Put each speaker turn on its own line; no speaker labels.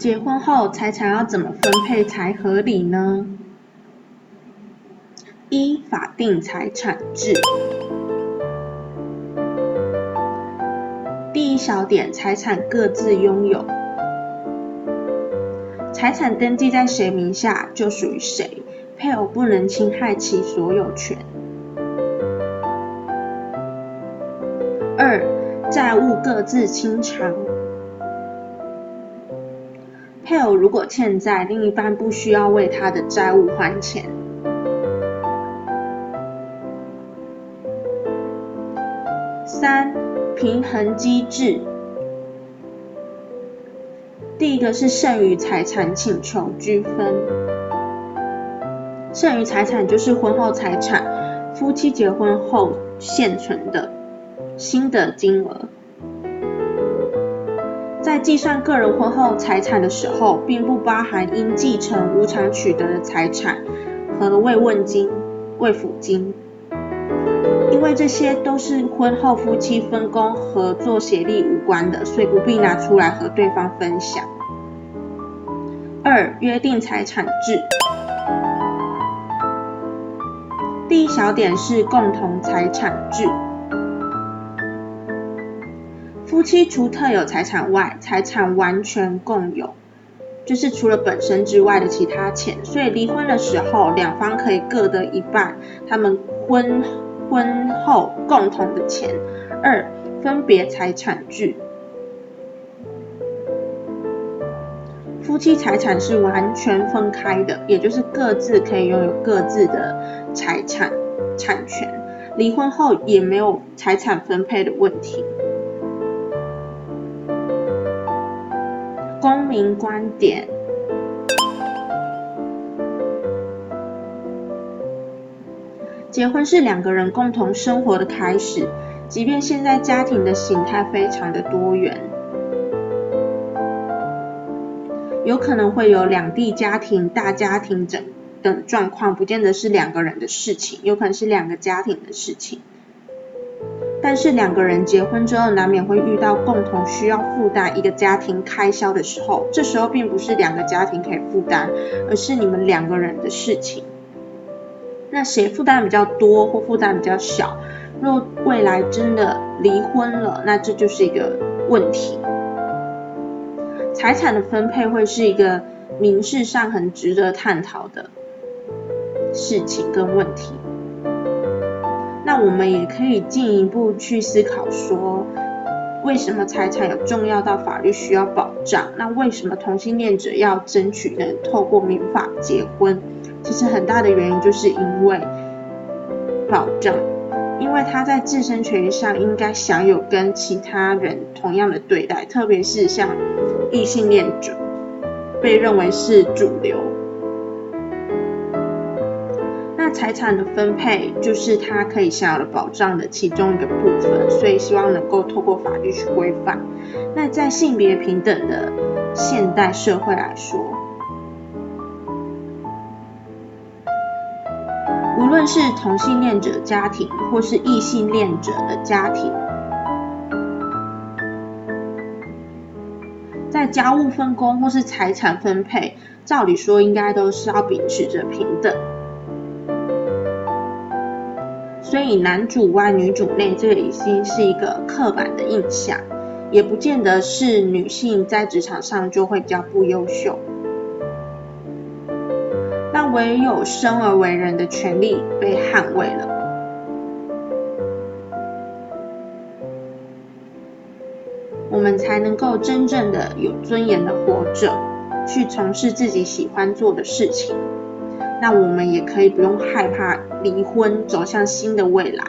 结婚后财产要怎么分配才合理呢？一、法定财产制。第一小点，财产各自拥有，财产登记在谁名下就属于谁，配偶不能侵害其所有权。二、债务各自清偿。配偶如果欠债，另一半不需要为他的债务还钱。三、平衡机制。第一个是剩余财产请求均分。剩余财产就是婚后财产，夫妻结婚后现存的新的金额。在计算个人婚后财产的时候，并不包含因继承无偿取得的财产和慰问金、慰抚金，因为这些都是婚后夫妻分工合作协力无关的，所以不必拿出来和对方分享。二、约定财产制。第一小点是共同财产制。夫妻除特有财产外，财产完全共有，就是除了本身之外的其他钱。所以离婚的时候，两方可以各得一半，他们婚婚后共同的钱。二、分别财产制，夫妻财产是完全分开的，也就是各自可以拥有各自的财产产权。离婚后也没有财产分配的问题。公民观点：结婚是两个人共同生活的开始，即便现在家庭的形态非常的多元，有可能会有两地家庭、大家庭等等状况，不见得是两个人的事情，有可能是两个家庭的事情。但是两个人结婚之后，难免会遇到共同需要负担一个家庭开销的时候，这时候并不是两个家庭可以负担，而是你们两个人的事情。那谁负担比较多或负担比较小？若未来真的离婚了，那这就是一个问题。财产的分配会是一个民事上很值得探讨的事情跟问题。那我们也可以进一步去思考说，为什么财产有重要到法律需要保障？那为什么同性恋者要争取能透过民法结婚？其实很大的原因就是因为保障，因为他在自身权益上应该享有跟其他人同样的对待，特别是像异性恋者被认为是主流。财产的分配就是他可以享有的保障的其中一个部分，所以希望能够透过法律去规范。那在性别平等的现代社会来说，无论是同性恋者家庭或是异性恋者的家庭，在家务分工或是财产分配，照理说应该都是要秉持着平等。所以男主外女主内，这个已经是一个刻板的印象，也不见得是女性在职场上就会比较不优秀。那唯有生而为人的权利被捍卫了，我们才能够真正的有尊严的活着，去从事自己喜欢做的事情。那我们也可以不用害怕离婚，走向新的未来。